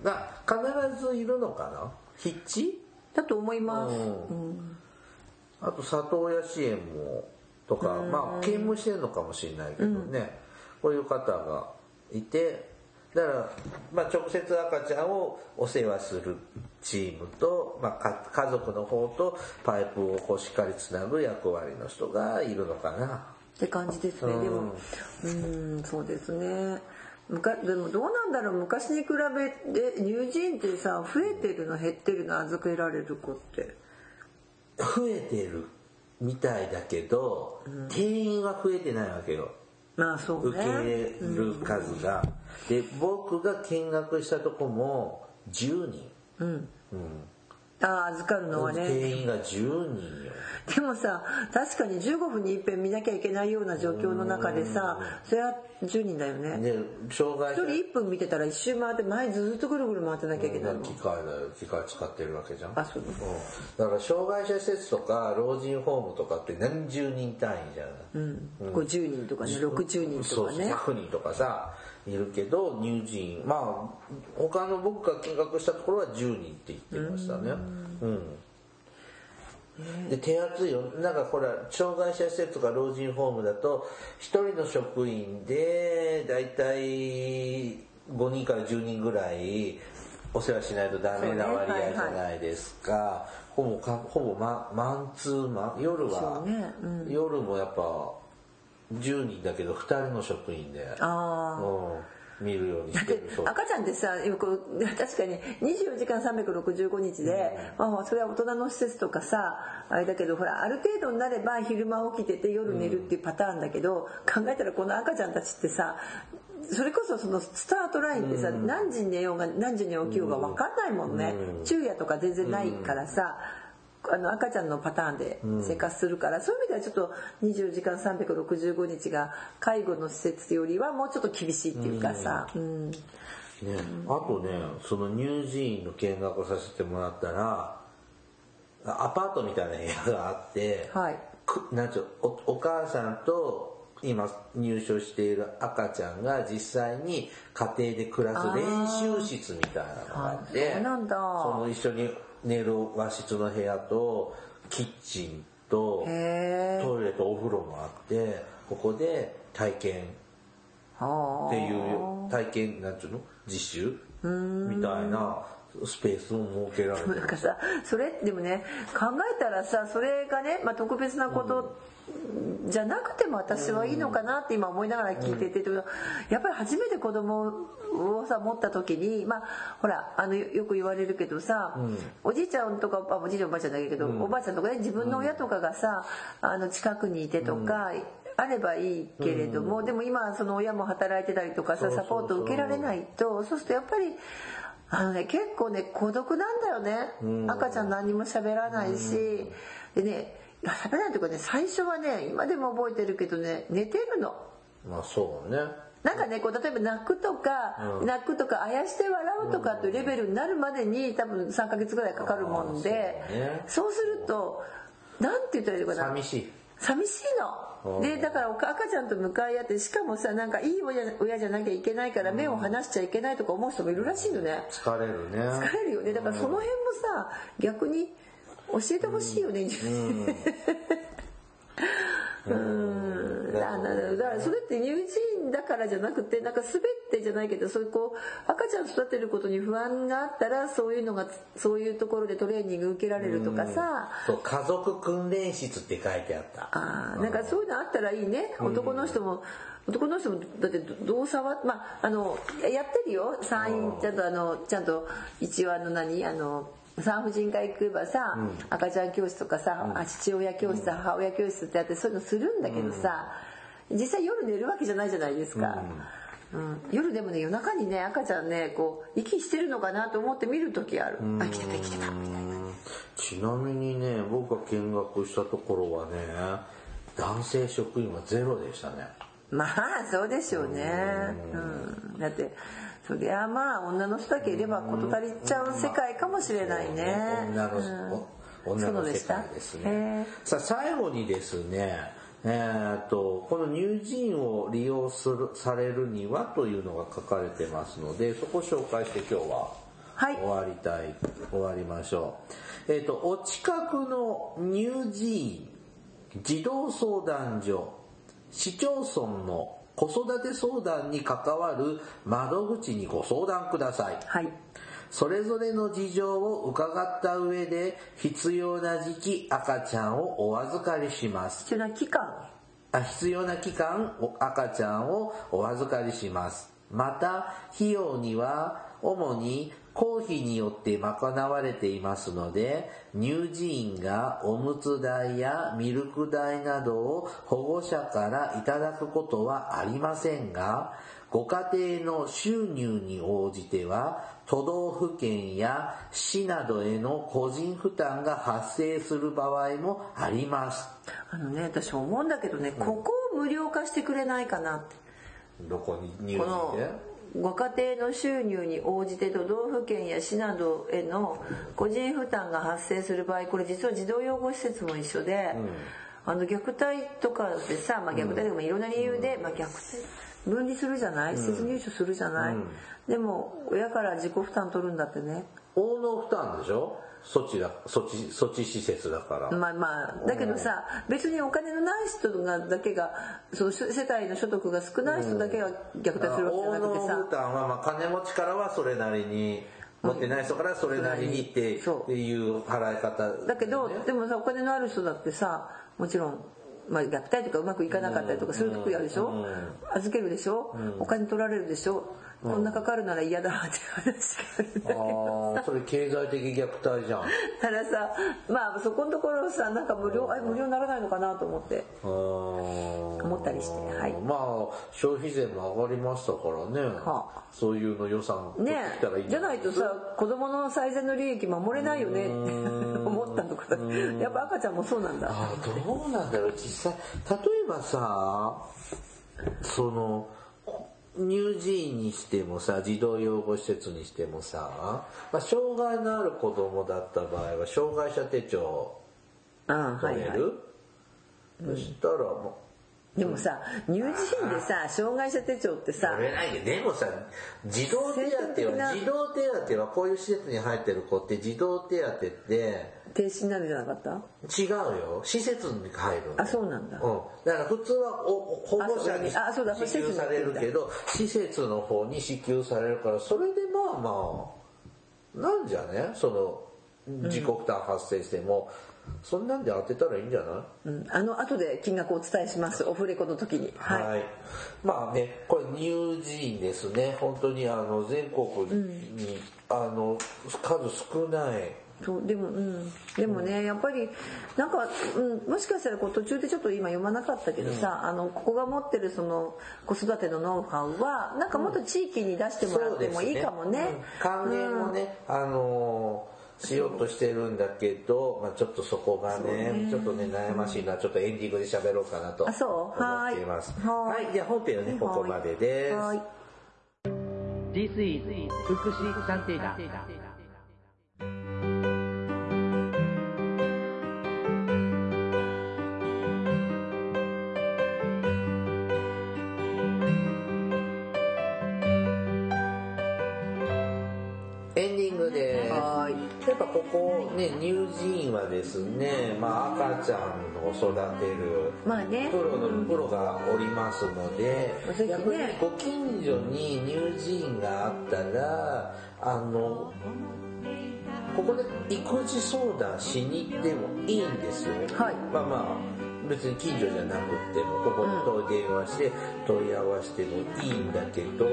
が必ずいるのかな？筆致だと思います、うん。あと里親支援もとか、まあ、勤務してるのかもしれないけどね、こういう方がいて、だから、まあ、直接赤ちゃんをお世話するチームと、まあ、か家族の方とパイプをこうしっかりつなぐ役割の人がいるのかな。って感じですね、うん。でもうんそうですね。でもどうなんだろう。昔に比べて乳児院ってさ増えてるの減ってるの預けられる子って。増えてるみたいだけど、定員は増えてないわけよ。まあそうね。受け入れる数が。で、僕が見学したとこも10人。うんうん。ああ預かるのはね定員が10人よ。でもさ確かに15分に一遍見なきゃいけないような状況の中でさそれは10人だよねで、障害一者人1分見てたら一周回って前ずっとぐるぐる回ってなきゃいけないもん機械だよ。機械使ってるわけじゃん。あそうですうんだから障害者施設とか老人ホームとかって何十人単位じゃない。うん、50人とかね60人とかねそう100人とかさいるけど乳児院まあ他の僕が見学したところは10人って言ってましたね。うん。で手厚いよ。なんかほら障害者施設とか老人ホームだと1人の職員でだいたい5人から10人ぐらいお世話しないとダメな割合じゃないですか、ほぼかほぼママンツーマン。夜は、ね。うん。夜もやっぱ10人だけど2人の職員で、ああうん、見るようにだってしてるそう。赤ちゃんってさよく 確かに24時間365日で、まあ、それは大人の施設とかさあれだけどほらある程度になれば昼間起きてて夜寝るっていうパターンだけど、考えたらこの赤ちゃんたちってさそれこそそのスタートラインってさ、何時に寝ようが何時に起きようが分かんないもんね、昼夜とか全然ないからさ、あの赤ちゃんのパターンで生活するから、そういう意味ではちょっと24時間365日が介護の施設よりはもうちょっと厳しいっていうかさ、うん。ね、あとねその乳児院の見学をさせてもらったらアパートみたいな部屋があって、はい。くなんちゅうおお母さんと今入所している赤ちゃんが実際に家庭で暮らす練習室みたいなのがあってその一緒に寝る和室の部屋とキッチンとトイレとお風呂もあってここで体験はあ。っていう体験なんちゅうの？実習？みたいなスペースを設けられてる。なんかさそれでもね考えたらさそれがね、まあ、特別なことじゃなくても私はいいのかなって今思いながら聞いてて、やっぱり初めて子供をさ持った時にまあほらあのよよく言われるけどさ、おじいちゃんとかあおじいちゃんおばあちゃんだけど、おばあちゃんとかね自分の親とかがさあの近くにいてとか、あればいいけれども、でも今その親も働いてたりとかさサポート受けられないとそうするとやっぱりあのね結構ね孤独なんだよね、赤ちゃん何にも喋らないし、でねね最初はね今でも覚えてるけどね寝てるの。まあそうね。なんかねこう例えば泣くとか、泣くとかあやして笑うとかっていうレベルになるまでに多分3ヶ月ぐらいかかるもんでねそうするとなんて言ったらいいのかな。寂しい。寂しいの。でだからお赤ちゃんと向かい合ってしかもさなんかいい親親じゃなきゃいけないから目を離しちゃいけないとか思う人もいるらしいのね。疲れるね。疲れるよね。だからその辺もさ逆に教えてほしいよね。うん。だからそれって乳児院だからじゃなくてなんか全てじゃないけどそういうこう赤ちゃん育てることに不安があったらそういうのがそういうところでトレーニング受けられるとかさ、そう家族訓練室って書いてあった。あーなんかそういうのあったらいいね。男の人も、男の人もだってどう触っまああのやってるよ。産院ちゃんとあのちゃんと一応あの何？あの産婦人科行けばさ、赤ちゃん教室とかさ、あ父親教室、母親教室ってやってそういうのするんだけどさ、実際夜寝るわけじゃないじゃないですか、うん。夜でもね夜中にね赤ちゃんねこう息してるのかなと思って見る時ある、あ生きてた生きてたみたいなちなみにね僕が見学したところはね男性職員はゼロでしたね。まあそうでしょうね。うん、だってそりゃまあ女の人だけいれば事足りちゃう世界かもしれないね。女の,、うん女の世そうでした。界ですへねえ。さあ最後にですねえーっとこの乳児院を利用するされるにはというのが書かれてますのでそこを紹介して今日ははい。終わりたい終わりましょう。えーっとお近くの乳児院児童相談所市町村の子育て相談に関わる窓口にご相談ください。はい。それぞれの事情を伺った上で必要な時期赤ちゃんをお預かりします。必要な期間。あ必要な期間お赤ちゃんをお預かりします。また費用には主に公費によって賄われていますので乳児院がおむつ代やミルク代などを保護者からいただくことはありませんがご家庭の収入に応じては都道府県や市などへの個人負担が発生する場合もあります。あのね私思うんだけどね、ここを無料化してくれないかなって。どこに乳児このでご家庭の収入に応じて都道府県や市などへの個人負担が発生する場合これ実は児童養護施設も一緒で、あの虐待とかでさ、まあ、虐待でもいろんな理由で、まあ、虐待分離するじゃない？施設入所するじゃない、でも親から自己負担取るんだってね。応能負担でしょ？措置だ措置措置施設だから、まあまあだけどさ別にお金のない人がだけがその世帯の所得が少ない人だけが虐待するわけじゃなくてさ。負担はまあ金持ちからはそれなりに持ってない人からそれなりにっていう払い方。だけどでもさお金のある人だってさもちろん、まあ、虐待とかうまくいかなかったりとかする時あるでしょ、預けるでしょ、お金取られるでしょ、こんなかかるなら嫌だって話があるんだけどああそれ経済的虐待じゃん。たださまあそこのところさなんか無料あれ無料にならないのかなと思って。思思ったりしてはい。まあ消費税も上がりましたからね、はあ。そういうの予算ねじゃないとさ子供の最善の利益守れないよねって 思ったとかやっぱ赤ちゃんもそうなんだ。あどうなんだろう。実際例えばさそのこ乳児院にしてもさ児童養護施設にしてもさ、まあ、障害のある子供だった場合は障害者手帳取れる、いはい。そしたらもでもさ乳児院でさ障害者手帳ってうさ取れないででもさ児童手当は児童手当はこういう施設に入ってる子って児童手当って停止になるじゃなかった？違うよ。施設に入るの。あそうなんだ。うん、だから普通はお保護者に支給されるけど施設の方に支給されるからそれでまあまあなんじゃね？その自己負担発生しても、そんなんで当てたらいいんじゃない？うんあの後で金額をお伝えします。オフレコの時に。はい、まあねこれ乳児院ですね。本当にあの全国に、あの数少ない。そうでもうん。でもねやっぱりなんか、うん、もしかしたらこう途中でちょっと今読まなかったけどさ、あのここが持ってるその子育てのノウハウはなんかもっと地域に出してもらってもいいかもね。うん。還元もね、あのーしようとしてるんだけど、まあ、ちょっとそこがねちょっとね悩ましいのはちょっとエンディングで喋ろうかなとあそう？思っています。はーい。はい。じゃあ本編はねここまでです。はい。This is 福祉探偵団ここね乳児院はですね、まあ、赤ちゃんを育てるまあね。プロのプロがおりますので、ぜひね。逆にご近所に乳児院があったらあのここで育児相談しに行ってもいいんですよ、はい。まあまあ別に近所じゃなくってもここに電話して問い合わせてもいいんだけど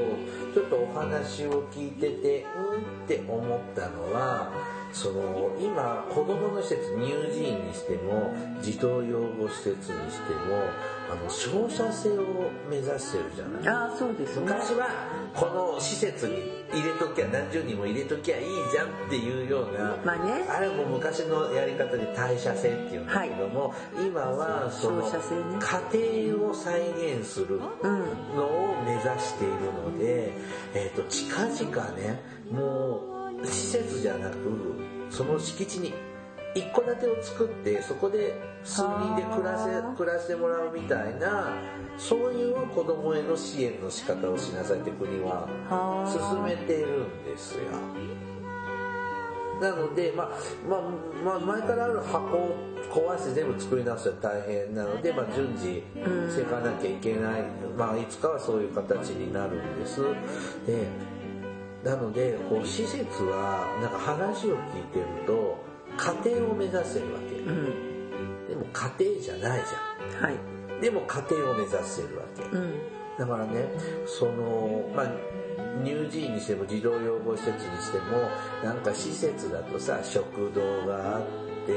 ちょっとお話を聞いててうんって思ったのはその今子どもの施設乳児院にしても児童養護施設にしてもあの照射性を目指してるじゃない？ああそうですね。昔はこの施設に入れときゃ何十人も入れときゃいいじゃんっていうような、まあね。あれも昔のやり方で代謝性っていうんだけども、今はその照射性ね。家庭を再現するのを目指しているので、えー、と近々ねもう施設じゃなくその敷地に一戸建てを作ってそこで数人で暮らせ暮らしてもらうみたいなそういう子供への支援の仕方をしなさいって国ははあ。進めているんですよ。なので、まあまあまあ、前からある箱を壊して全部作り直すのは大変なので、まあ、順次していかなきゃいけない、まあ、いつかはそういう形になるんです。でなのでこう施設はなんか話を聞いてると家庭を目指してるわけ、うん。でも家庭じゃないじはい。ゃんでも家庭を目指してるわけ、うん。だからねそのまあ乳児院にしても児童養護施設にしてもなんか施設だとさ食堂があって、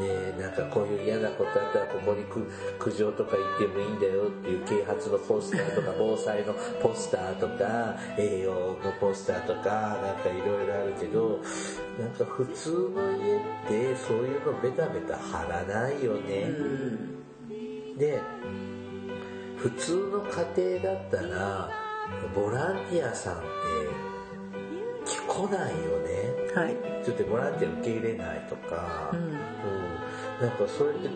でなんかこういう嫌なことあったらここに苦苦情とか言ってもいいんだよっていう啓発のポスターとか防災のポスターとか栄養のポスターとかなんかいろいろあるけどなんか普通の家ってそういうのベタベタ貼らないよね。で普通の家庭だったらボランティアさんって来ないよね。はいちょっとボランティア受け入れないとか、うん。うんなんかそれって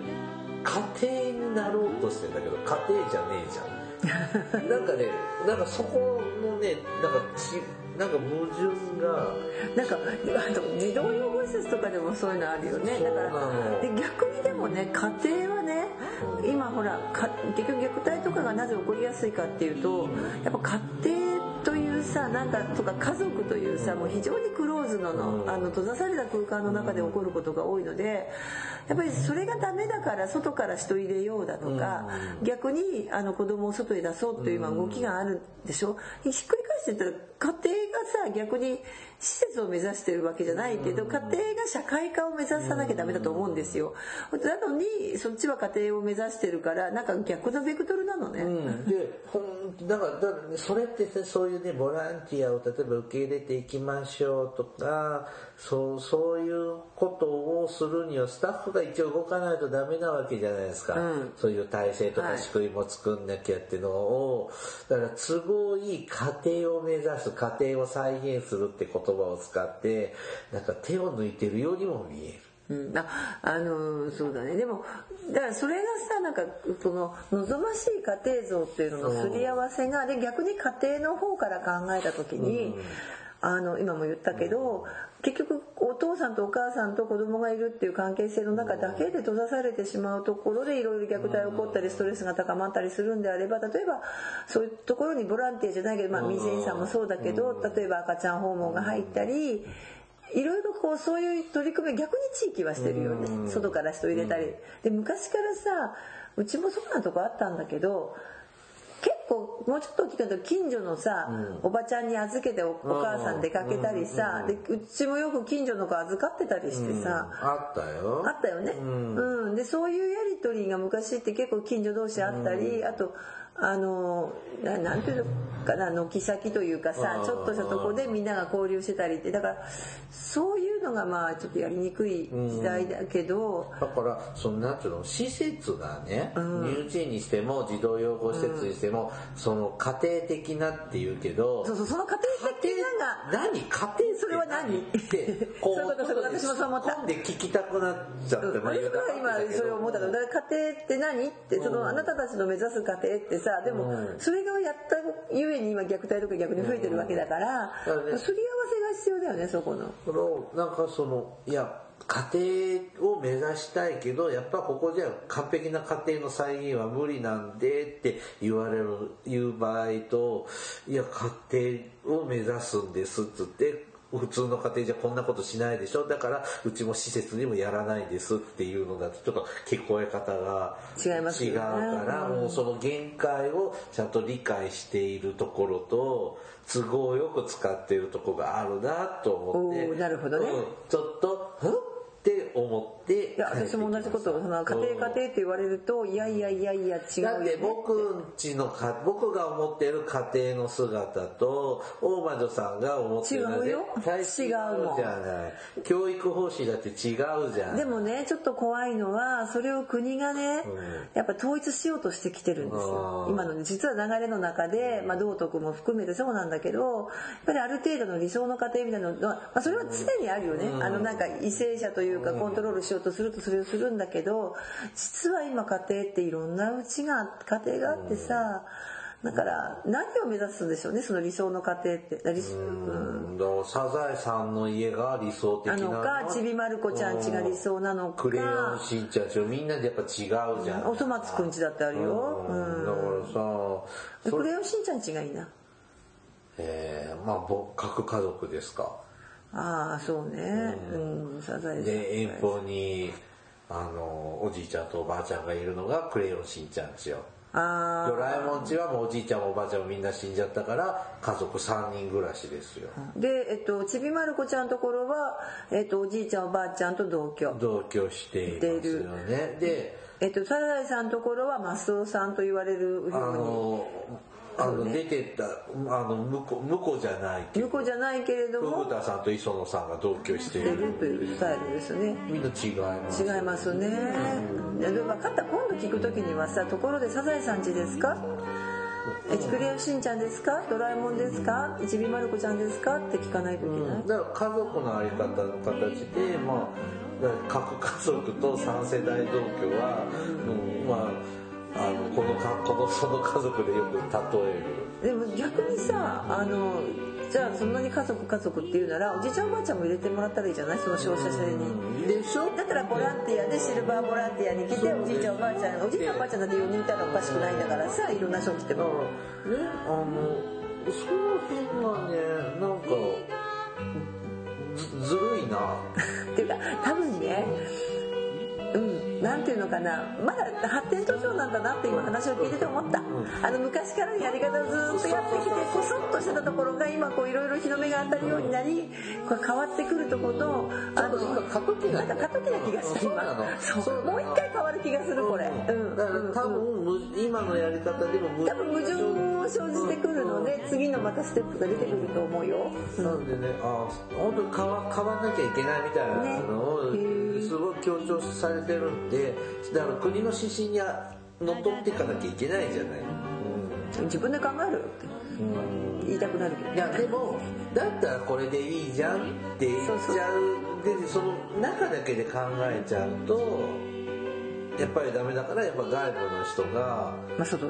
家庭になろうとしてんだけど家庭じゃねえじゃん。なんかねなんかそこのねなんかちなんか矛盾がなんかあの児童養護施設とかでもそういうのあるよね。だからで逆にでもね家庭はね今ほらか結局虐待とかがなぜ起こりやすいかっていうとやっぱ家庭というさなんかとか家族というさもう非常にクローズの。のあの閉ざされた空間の中で起こることが多いのでやっぱりそれがダメだから外から人入れようだとか逆にあの子供を外へ出そうという今動きがあるでしょ。ひっくり返してたら家庭がさ逆に施設を目指してるわけじゃないけど家庭が社会科を目指さなきゃダメだと思うんですよ。なのにそっちは家庭を目指してるからなんか逆のベクトルなのね、でほんだからだからねそれってさそういうねボランティアを例えば受け入れていきましょうとかそうそういうことをするにはスタッフが一応動かないとダメなわけじゃないですか、うん。そういう体制とはいか仕組みも作んなきゃっていうのをだから都合いい家庭を目指す家庭を再現するって言葉を使ってなんか手を抜いてるようにも見える。うん、ああのそうだね。でもだからそれがさなんかその望ましい家庭像っていうののすり合わせがで逆に家庭の方から考えた時に、あの今も言ったけど結局お父さんとお母さんと子供がいるっていう関係性の中だけで閉ざされてしまうところでいろいろ虐待が起こったりストレスが高まったりするんであれば例えばそういうところにボランティアじゃないけど、まあ、未成年さんもそうだけど例えば赤ちゃん訪問が入ったり。いろいろこうそういう取り組み逆に地域はしてるよね。外から人入れたり。で昔からさうちもそんなとこあったんだけど結構もうちょっと大きくなると近所のさ、おばちゃんに預けておお母さん出かけたりさでうちもよく近所の子預かってたりしてさ、あったよ。あったよね、うん。でそういうやり取りが昔って結構近所同士あったり、あとあのななんていうのかな軒先というかさちょっとしたとこでみんなが交流してたりってだからそういうのがまあちょっとやりにくい時代だけど、だからそのなんていうの施設がね、乳児院にしても児童養護施設にしても、その家庭的なっていうけどそうそうその家庭的なが何家庭それは何？ってこそう私もそう思った。んで聞きたくなっちゃって、まあ私は今それを思ったの。家庭って何？ってそのあなたたちの目指す家庭ってさでもそれがやったゆえに今虐待とか逆に増えてるわけだからすり合わせが必要だよねそこの。なんかそのいや家庭を目指したいけどやっぱここじゃ完璧な家庭の再現は無理なんでって言われる言う場合といや家庭を目指すんですっつって普通の家庭じゃこんなことしないでしょ。だからうちも施設にもやらないですっていうのだとちょっと聞こえ方が違います違うからもうその限界をちゃんと理解しているところと都合よく使っているところがあるなと思って。なるほどね。うん。ちょっとって思っていや私も同じことをその家庭家庭って言われるといやいやいやいや違うよだっねて僕んちのか僕が思ってる家庭の姿と大魔女さんが思ってる違うよ。違うもんじゃない。教育方針だって違うじゃん。でもねちょっと怖いのはそれを国がね、やっぱ統一しようとしてきてるんですよ。今のね実は流れの中で、まあ、道徳も含めてそうなんだけどやっぱりある程度の理想の家庭みたいなのは、まあ、それは常にあるよね、あのなんか為政者というかコントロールしようとするとそれをするんだけど実は今家庭っていろんなうちが家庭があってさ、だから何を目指すんでしょうねその理想の家庭って。うん。サザエさんの家が理想的ななのかちびまる子ちゃんちが理想なのか。クレヨンしんちゃんちみんなでやっぱ違うじゃん。おそ松くんちだってあるよ、うん。うん。だからさクレヨンしんちゃんちがいいな。えー、まあぼ各家族ですかああそうね。うん、サザエさん。で遠方にあのおじいちゃんとおばあちゃんがいるのがクレヨンしんちゃんちよ。あドラえもんちはもうおじいちゃんもおばあちゃんもみんな死んじゃったから家族3人暮らしですよ。あでえっとちびまる子ちゃんのところは、えっと、おじいちゃんおばあちゃんと同居。同居していますよね。でえっとサザエさんのところはマスオさんと言われるあように。のあの出てったあの婿婿じゃないけど。婿じゃないけれども。福田さんと磯野さんが同居してい出るるというスタイルですね。みんな違います違いますね。で分かった今度聞く時にはさ「ところでサザエさんちですか?」え「クレヨンしんちゃんですか？ドラえもんですか？ちびまる子ちゃんですか?」って聞かないといけない、だから家族のあり方の形でまあ各家族と3世代同居は、うん、まああのこのかこのその家族でよく例える。でも逆にさあのじゃあそんなに家族家族っていうならおじいちゃんおばあちゃんも入れてもらったらいいじゃない？その照射線に。でしょ？だったらボランティアでシルバーボランティアに来ておじいちゃんおばあちゃんおじいちゃんおばあちゃんだって4人いたらおかしくないんだからさいろんな人来てもらねあのその辺はねなんかずずるいな。っていうか多分ねうんなんていうのかなまだ発展途上なんだなって今話を聞いてて思った、あの昔からのやり方をずっとやってきてこそっとしてたところが今こういろいろ日の目が当たるようになりこれ変わってくるところとあの今過渡期な過渡期な気がする。今そう。もう一回変わる気がするこれ。うん。だから多分む今のやり方でもむ多分矛盾を生じてくるので次のまたステップが出てくると思うよ、なんでね、あ本当に変わ変わんなきゃいけないみたいなのを、すごい強調されてるんで、だから国の指針にのっとっていかなきゃいけないじゃない。自分で考えろよって。うん。言いたくなるけど。いやでもだったらこれでいいじゃんって言っちゃう。でその中だけで考えちゃうとやっぱりダメだからやっぱ外部の人がまあちょっと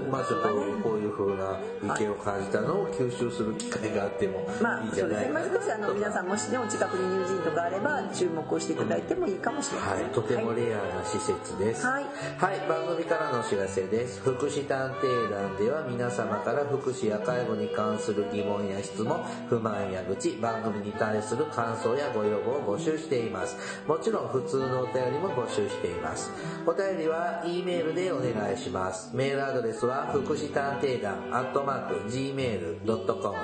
こういう風な意見を感じたのを吸収する機会があってもまあいいんじゃないかなまあ、少しあの皆さんもしねお近くに友人とかあれば注目をしていただいてもいいかもしれません、はい、とてもレアな施設です。はいはい、番組からのお知らせです。福祉探偵団では皆様から福祉や介護に関する疑問や質問、不満や愚痴、番組に対する感想やご要望を募集しています。もちろん普通のお便りも募集しています。お便りは E メールでお願いします。メールアドレスは福祉探偵団アットマーク Gmail.com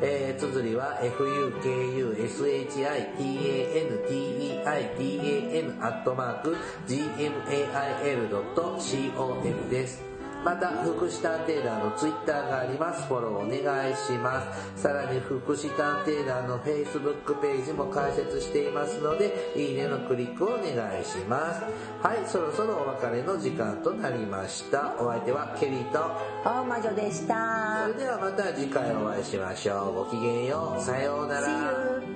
えー、綴りは fukushitanteidan アットマーク gmail.com です。また、福祉探偵団のツイッターがあります。フォローお願いします。さらに、福祉探偵団の Facebook ページも開設していますので、いいねのクリックをお願いします。はい、そろそろお別れの時間となりました。お相手はケリーと、大魔女でしたそれではまた次回お会いしましょう。ごきげんよう。さようなら。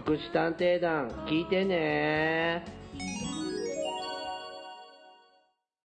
福祉探偵団聞いてね。